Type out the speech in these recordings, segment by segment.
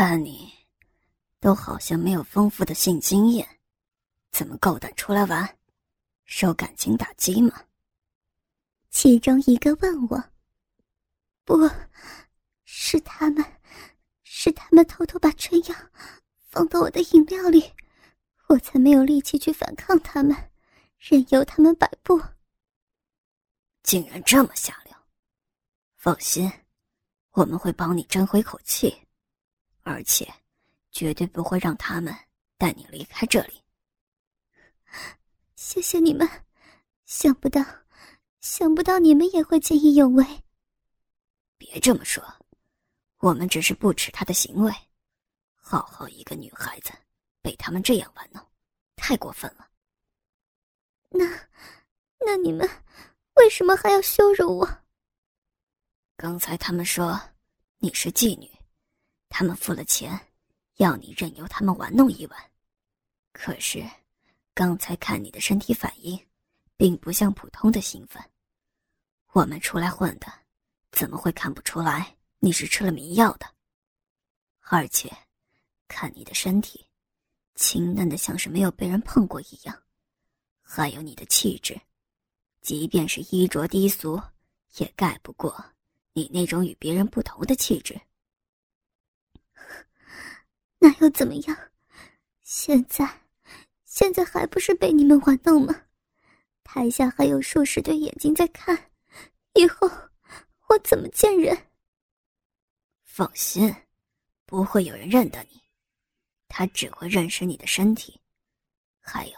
看你，都好像没有丰富的性经验，怎么够胆出来玩？受感情打击吗？其中一个问我：“不是他们，是他们偷偷把春药放到我的饮料里，我才没有力气去反抗他们，任由他们摆布。”竟然这么下流！放心，我们会帮你争回口气，而且绝对不会让他们带你离开这里。谢谢你们，想不到，想不到你们也会见义勇为。别这么说，我们只是不耻他的行为。好好一个女孩子，被他们这样玩弄，太过分了。那，那你们为什么还要羞辱我？刚才他们说你是妓女，他们付了钱，要你任由他们玩弄一晚。可是。刚才看你的身体反应，并不像普通的兴奋。我们出来混的，怎么会看不出来你是吃了迷药的？而且，看你的身体，清嫩的像是没有被人碰过一样，还有你的气质，即便是衣着低俗，也盖不过你那种与别人不同的气质。那又怎么样？现在。现在还不是被你们玩弄吗？台下还有数十对眼睛在看，以后我怎么见人？放心，不会有人认得你，他只会认识你的身体。还有，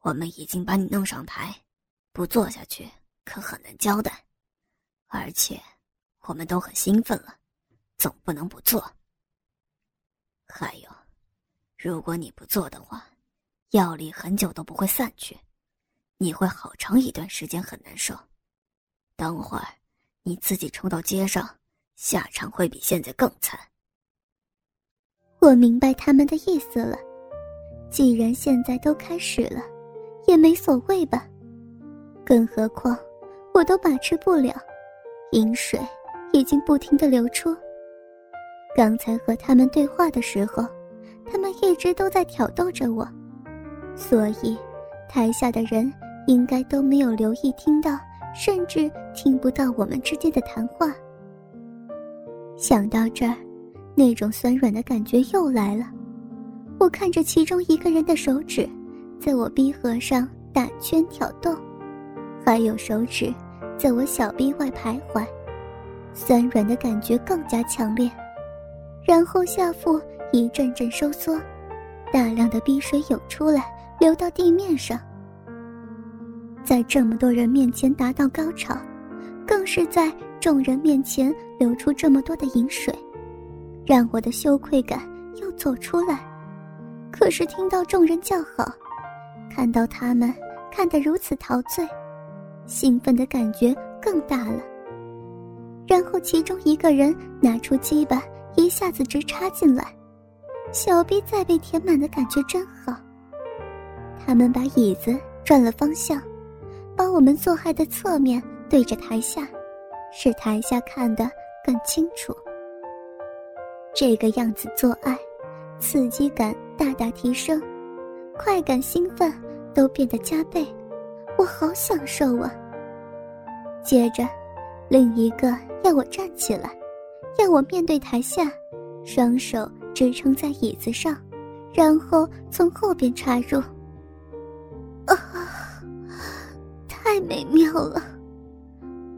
我们已经把你弄上台，不做下去可很难交代。而且，我们都很兴奋了，总不能不做。还有，如果你不做的话。药力很久都不会散去，你会好长一段时间很难受。等会儿你自己冲到街上，下场会比现在更惨。我明白他们的意思了，既然现在都开始了，也没所谓吧。更何况我都把持不了，饮水已经不停的流出。刚才和他们对话的时候，他们一直都在挑逗着我。所以，台下的人应该都没有留意听到，甚至听不到我们之间的谈话。想到这儿，那种酸软的感觉又来了。我看着其中一个人的手指，在我逼合上打圈挑逗，还有手指在我小臂外徘徊，酸软的感觉更加强烈。然后下腹一阵阵收缩，大量的逼水涌出来。流到地面上，在这么多人面前达到高潮，更是在众人面前流出这么多的饮水，让我的羞愧感又走出来。可是听到众人叫好，看到他们看得如此陶醉，兴奋的感觉更大了。然后其中一个人拿出鸡巴，一下子直插进来，小臂再被填满的感觉真好。他们把椅子转了方向，把我们做害的侧面对着台下，使台下看得更清楚。这个样子做爱，刺激感大大提升，快感、兴奋都变得加倍，我好享受啊！接着，另一个要我站起来，要我面对台下，双手支撑在椅子上，然后从后边插入。啊，太美妙了！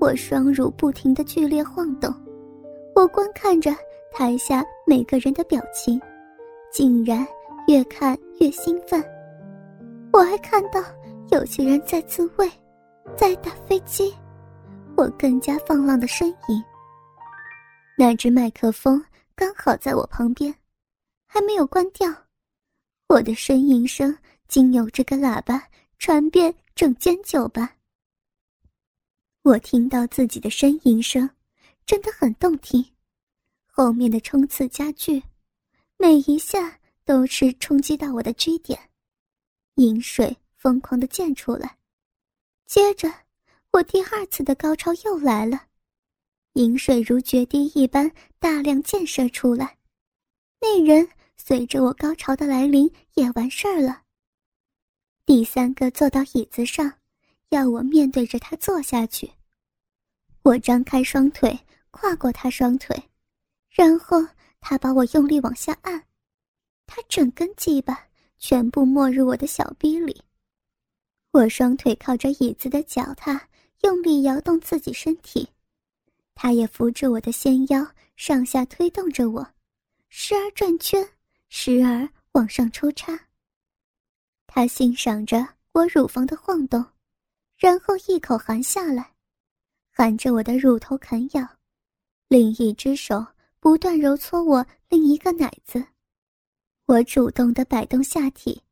我双乳不停的剧烈晃动，我观看着台下每个人的表情，竟然越看越兴奋。我还看到有些人在自慰，在打飞机，我更加放浪的呻吟。那只麦克风刚好在我旁边，还没有关掉，我的呻吟声。经由这个喇叭传遍整间酒吧，我听到自己的呻吟声，真的很动听。后面的冲刺加剧，每一下都是冲击到我的 G 点，饮水疯狂的溅出来。接着，我第二次的高潮又来了，饮水如决堤一般大量溅射出来，那人随着我高潮的来临也完事儿了。第三个坐到椅子上，要我面对着他坐下去。我张开双腿，跨过他双腿，然后他把我用力往下按，他整根鸡巴全部没入我的小逼里。我双腿靠着椅子的脚踏，用力摇动自己身体，他也扶着我的纤腰上下推动着我，时而转圈，时而往上抽插。他欣赏着我乳房的晃动，然后一口含下来，含着我的乳头啃咬，另一只手不断揉搓我另一个奶子。我主动的摆动下体，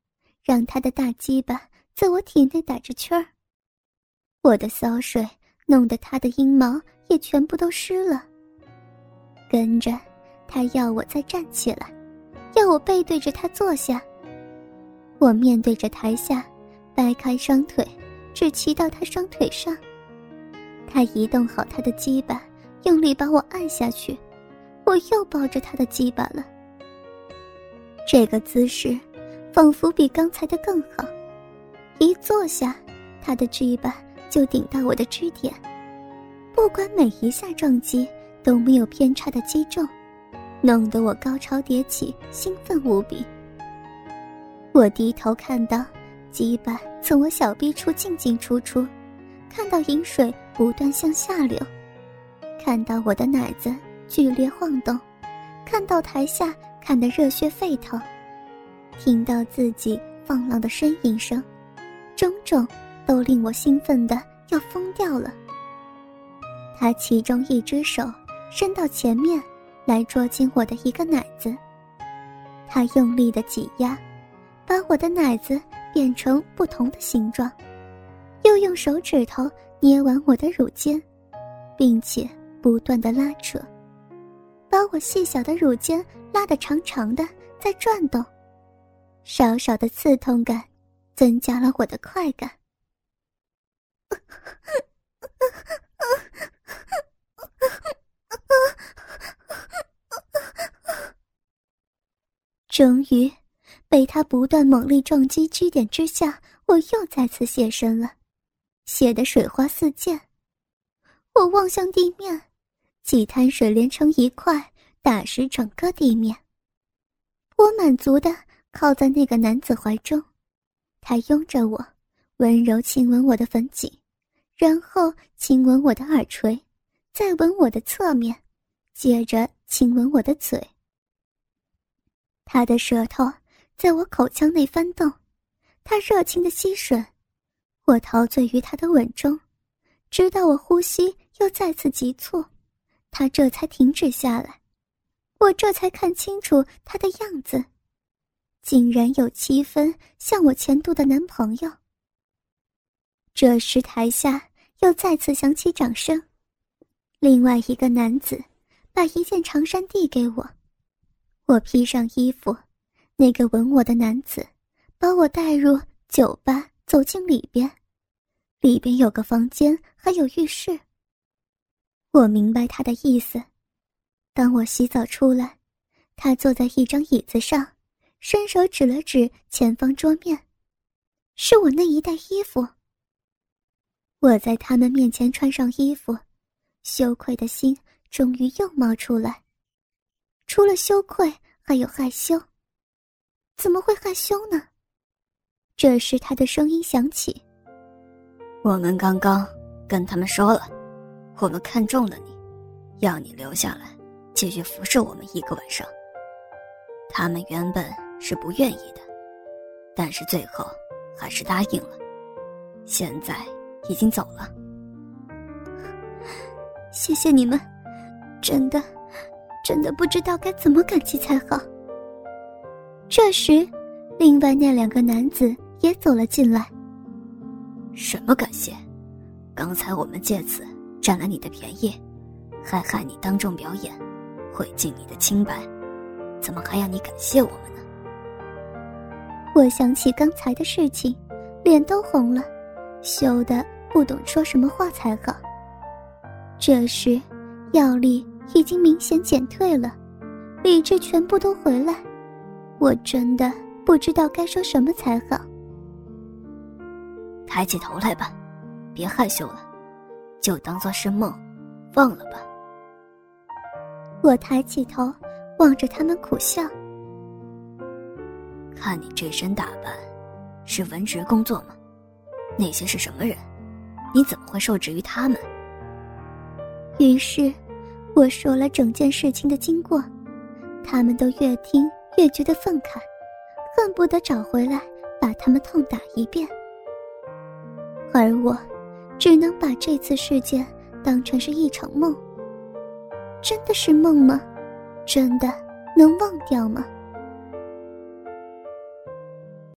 让他的大鸡巴在我体内打着圈儿。我的骚水弄得他的阴毛也全部都湿了。跟着，他要我再站起来，要我背对着他坐下。我面对着台下，掰开双腿，只骑到他双腿上。他移动好他的鸡巴，用力把我按下去。我又抱着他的鸡巴了。这个姿势，仿佛比刚才的更好。一坐下，他的鸡巴就顶到我的支点，不管每一下撞击都没有偏差的击中，弄得我高潮迭起，兴奋无比。我低头看到，鸡巴从我小臂处进进出出，看到饮水不断向下流，看到我的奶子剧烈晃动，看到台下看得热血沸腾，听到自己放浪的呻吟声，种种都令我兴奋的要疯掉了。他其中一只手伸到前面，来捉紧我的一个奶子，他用力的挤压。把我的奶子变成不同的形状，又用手指头捏完我的乳尖，并且不断的拉扯，把我细小的乳尖拉得长长的，在转动，少少的刺痛感，增加了我的快感。终于。被他不断猛力撞击支点之下，我又再次现身了，血得水花四溅。我望向地面，几滩水连成一块，打湿整个地面。我满足的靠在那个男子怀中，他拥着我，温柔亲吻我的粉颈，然后亲吻我的耳垂，再吻我的侧面，接着亲吻我的嘴。他的舌头。在我口腔内翻动，他热情的吸吮，我陶醉于他的吻中，直到我呼吸又再次急促，他这才停止下来，我这才看清楚他的样子，竟然有七分像我前度的男朋友。这时台下又再次响起掌声，另外一个男子把一件长衫递给我，我披上衣服。那个吻我的男子，把我带入酒吧，走进里边。里边有个房间，还有浴室。我明白他的意思。当我洗澡出来，他坐在一张椅子上，伸手指了指前方桌面，是我那一袋衣服。我在他们面前穿上衣服，羞愧的心终于又冒出来。除了羞愧，还有害羞。怎么会害羞呢？这时，他的声音响起：“我们刚刚跟他们说了，我们看中了你，要你留下来继续服侍我们一个晚上。他们原本是不愿意的，但是最后还是答应了。现在已经走了。谢谢你们，真的，真的不知道该怎么感激才好。”这时，另外那两个男子也走了进来。什么感谢？刚才我们借此占了你的便宜，还害你当众表演，毁尽你的清白，怎么还要你感谢我们呢？我想起刚才的事情，脸都红了，羞得不懂说什么话才好。这时，药力已经明显减退了，理智全部都回来，我真的不知道该说什么才好。抬起头来吧，别害羞了，就当做是梦，忘了吧。我抬起头，望着他们苦笑。看你这身打扮，是文职工作吗？那些是什么人？你怎么会受制于他们？于是，我说了整件事情的经过，他们都越听越觉得愤慨，恨不得找回来把他们痛打一遍。而我，只能把这次事件当成是一场梦。真的是梦吗？真的能忘掉吗？